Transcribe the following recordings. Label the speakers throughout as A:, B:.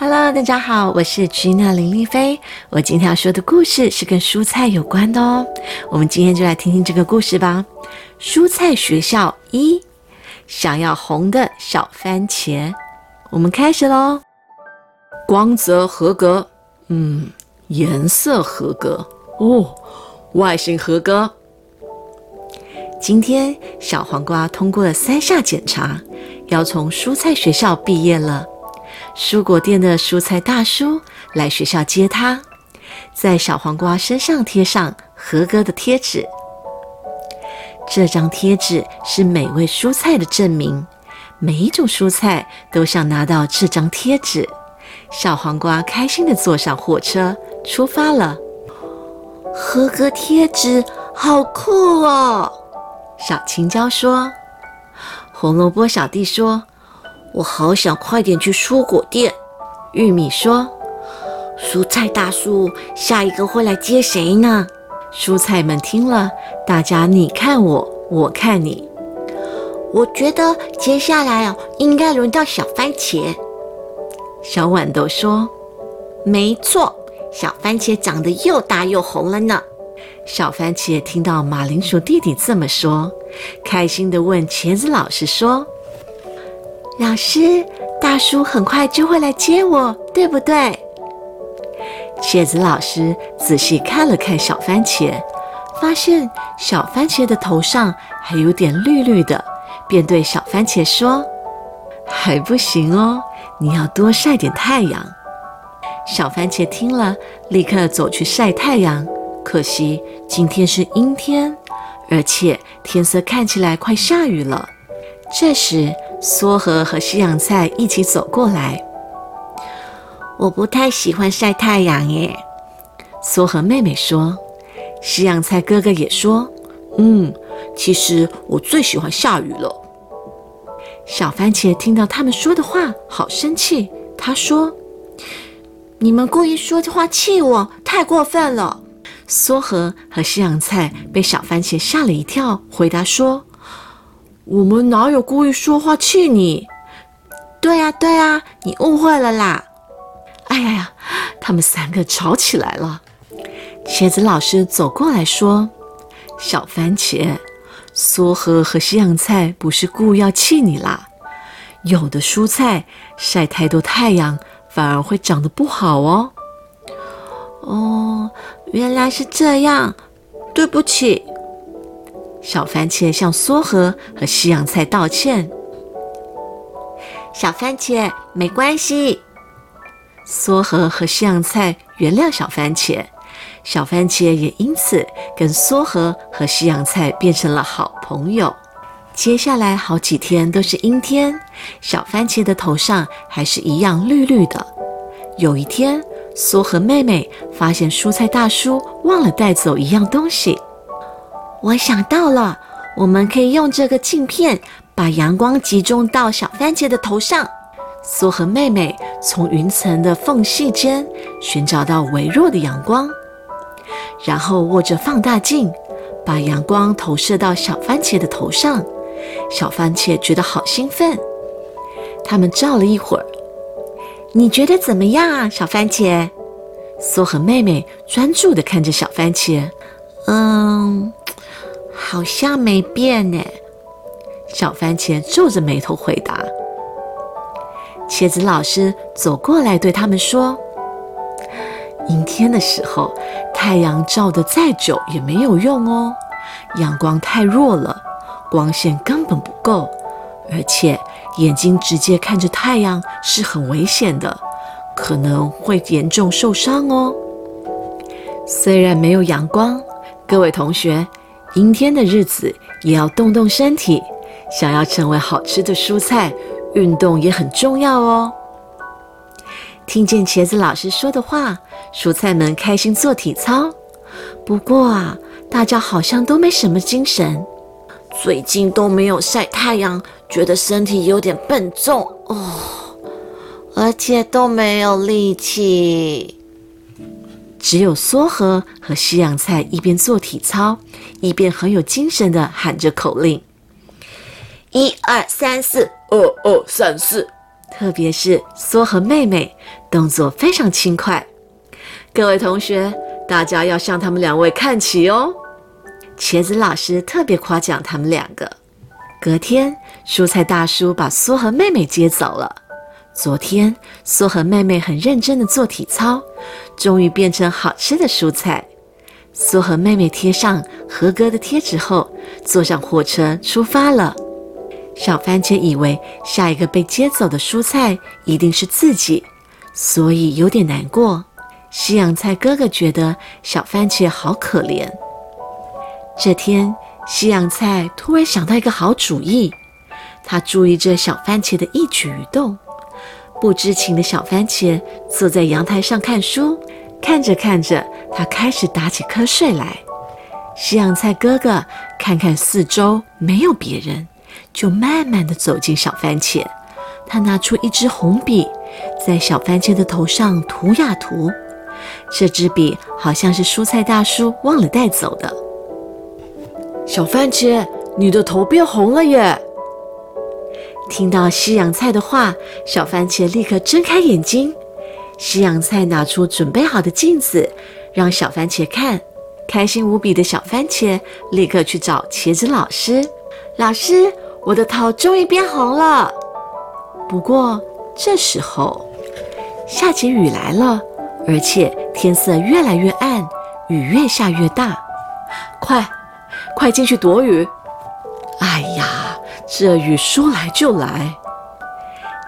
A: Hello，大家好，我是 Gina 林丽菲。我今天要说的故事是跟蔬菜有关的哦。我们今天就来听听这个故事吧。蔬菜学校一，想要红的小番茄。我们开始喽。光泽合格，嗯，颜色合格哦，外形合格。今天小黄瓜通过了三下检查，要从蔬菜学校毕业了。蔬果店的蔬菜大叔来学校接他，在小黄瓜身上贴上合格的贴纸。这张贴纸是美味蔬菜的证明，每一种蔬菜都想拿到这张贴纸。小黄瓜开心地坐上火车出发了。合格贴纸好酷哦！小青椒说。红萝卜小弟说。我好想快点去蔬果店。玉米说：“蔬菜大叔，下一个会来接谁呢？”蔬菜们听了，大家你看我，我看你。我觉得接下来哦，应该轮到小番茄。小豌豆说：“没错，小番茄长得又大又红了呢。”小番茄听到马铃薯弟弟这么说，开心地问茄子老师说。老师，大叔很快就会来接我，对不对？茄子老师仔细看了看小番茄，发现小番茄的头上还有点绿绿的，便对小番茄说：“还不行哦，你要多晒点太阳。”小番茄听了，立刻走去晒太阳。可惜今天是阴天，而且天色看起来快下雨了。这时，梭河和西洋菜一起走过来。我不太喜欢晒太阳耶，梭河妹妹说。西洋菜哥哥也说：“嗯，其实我最喜欢下雨了。”小番茄听到他们说的话，好生气。他说：“你们故意说这话气我，太过分了。”梭河和西洋菜被小番茄吓了一跳，回答说。我们哪有故意说话气你？对呀，对呀，你误会了啦！哎呀呀，他们三个吵起来了。茄子老师走过来说：“小番茄，梭和和西洋菜不是故意要气你啦。有的蔬菜晒太多太阳，反而会长得不好哦。”哦，原来是这样，对不起。小番茄向梭河和西洋菜道歉。小番茄没关系，梭河和西洋菜原谅小番茄，小番茄也因此跟梭河和西洋菜变成了好朋友。接下来好几天都是阴天，小番茄的头上还是一样绿绿的。有一天，梭和妹妹发现蔬菜大叔忘了带走一样东西。我想到了，我们可以用这个镜片把阳光集中到小番茄的头上。苏和妹妹从云层的缝隙间寻找到微弱的阳光，然后握着放大镜，把阳光投射到小番茄的头上。小番茄觉得好兴奋。他们照了一会儿，你觉得怎么样啊，小番茄？苏和妹妹专注地看着小番茄。嗯。好像没变呢。小番茄皱着眉头回答。茄子老师走过来对他们说：“阴天的时候，太阳照得再久也没有用哦，阳光太弱了，光线根本不够，而且眼睛直接看着太阳是很危险的，可能会严重受伤哦。虽然没有阳光，各位同学。”阴天的日子也要动动身体，想要成为好吃的蔬菜，运动也很重要哦。听见茄子老师说的话，蔬菜们开心做体操。不过啊，大家好像都没什么精神，最近都没有晒太阳，觉得身体有点笨重哦，而且都没有力气。只有梭和和西洋菜一边做体操，一边很有精神的喊着口令：“一二三四，
B: 二二三四。”
A: 特别是梭和妹妹，动作非常轻快。各位同学，大家要向他们两位看齐哦。茄子老师特别夸奖他们两个。隔天，蔬菜大叔把梭和妹妹接走了。昨天，苏和妹妹很认真的做体操，终于变成好吃的蔬菜。苏和妹妹贴上合格的贴纸后，坐上火车出发了。小番茄以为下一个被接走的蔬菜一定是自己，所以有点难过。西洋菜哥哥觉得小番茄好可怜。这天，西洋菜突然想到一个好主意，他注意着小番茄的一举一动。不知情的小番茄坐在阳台上看书，看着看着，他开始打起瞌睡来。西洋菜哥哥看看四周，没有别人。就慢慢地走进小番茄，他拿出一支红笔，在小番茄的头上涂呀涂。这支笔好像是蔬菜大叔忘了带走的。小番茄，你的头变红了耶！听到西洋菜的话，小番茄立刻睁开眼睛。西洋菜拿出准备好的镜子，让小番茄看。开心无比的小番茄立刻去找茄子老师，老师。我的头终于变红了。不过这时候，下起雨来了，而且天色越来越暗，雨越下越大。快，快进去躲雨！这雨说来就来。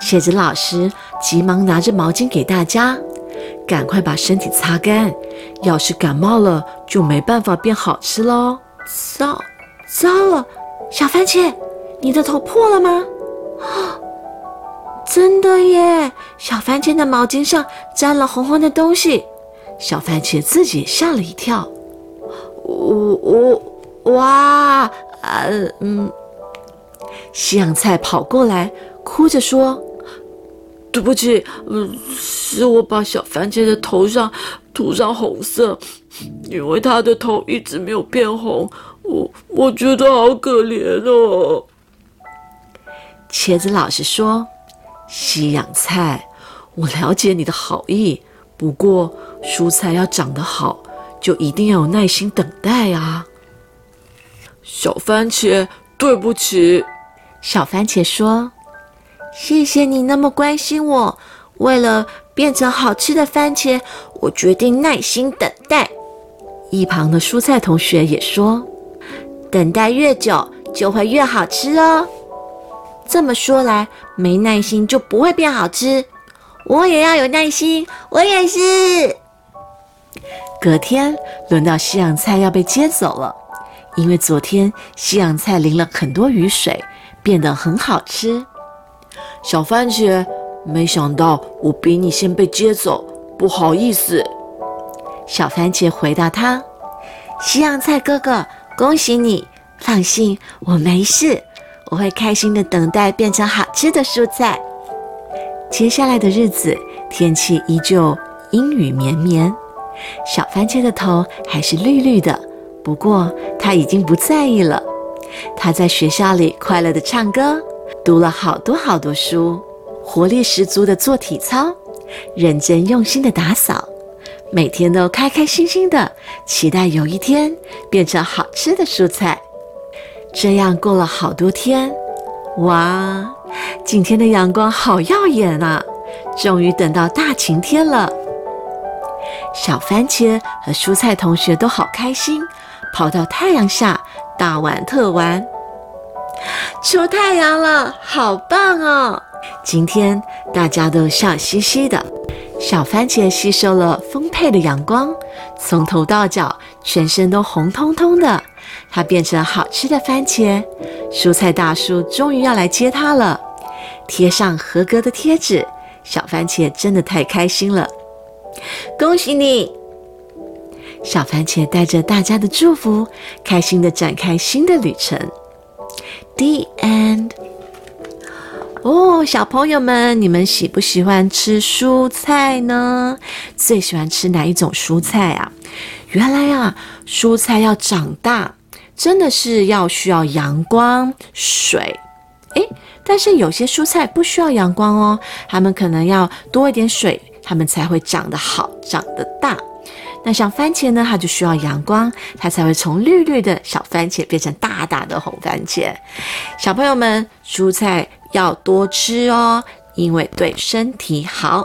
A: 茄子老师急忙拿着毛巾给大家，赶快把身体擦干。要是感冒了，就没办法变好吃喽。糟，糟了，小番茄。你的头破了吗？啊，真的耶！小番茄的毛巾上沾了红红的东西，小番茄自己吓了一跳。我我哇啊嗯！西洋菜跑过来，哭着说：“对不起，嗯，是我把小番茄的头上涂上红色，因为他的头一直没有变红，我我觉得好可怜哦。”茄子老师说：“西洋菜，我了解你的好意，不过蔬菜要长得好，就一定要有耐心等待啊。”小番茄，对不起。小番茄说：“谢谢你那么关心我。为了变成好吃的番茄，我决定耐心等待。”一旁的蔬菜同学也说：“等待越久，就会越好吃哦。”这么说来，没耐心就不会变好吃。我也要有耐心，我也是。隔天轮到西洋菜要被接走了，因为昨天西洋菜淋了很多雨水，变得很好吃。小番茄，没想到我比你先被接走，不好意思。小番茄回答他：“西洋菜哥哥，恭喜你，放心，我没事。”我会开心的等待变成好吃的蔬菜。接下来的日子，天气依旧阴雨绵绵，小番茄的头还是绿绿的。不过他已经不在意了。他在学校里快乐的唱歌，读了好多好多书，活力十足的做体操，认真用心的打扫，每天都开开心心的，期待有一天变成好吃的蔬菜。这样过了好多天，哇，今天的阳光好耀眼啊！终于等到大晴天了。小番茄和蔬菜同学都好开心，跑到太阳下大玩特玩。出太阳了，好棒哦！今天大家都笑嘻嘻的。小番茄吸收了丰沛的阳光，从头到脚全身都红彤彤的。它变成好吃的番茄，蔬菜大叔终于要来接它了。贴上合格的贴纸，小番茄真的太开心了。恭喜你，小番茄带着大家的祝福，开心的展开新的旅程。The end。哦，小朋友们，你们喜不喜欢吃蔬菜呢？最喜欢吃哪一种蔬菜啊？原来啊，蔬菜要长大。真的是要需要阳光、水，诶，但是有些蔬菜不需要阳光哦，它们可能要多一点水，它们才会长得好、长得大。那像番茄呢，它就需要阳光，它才会从绿绿的小番茄变成大大的红番茄。小朋友们，蔬菜要多吃哦，因为对身体好。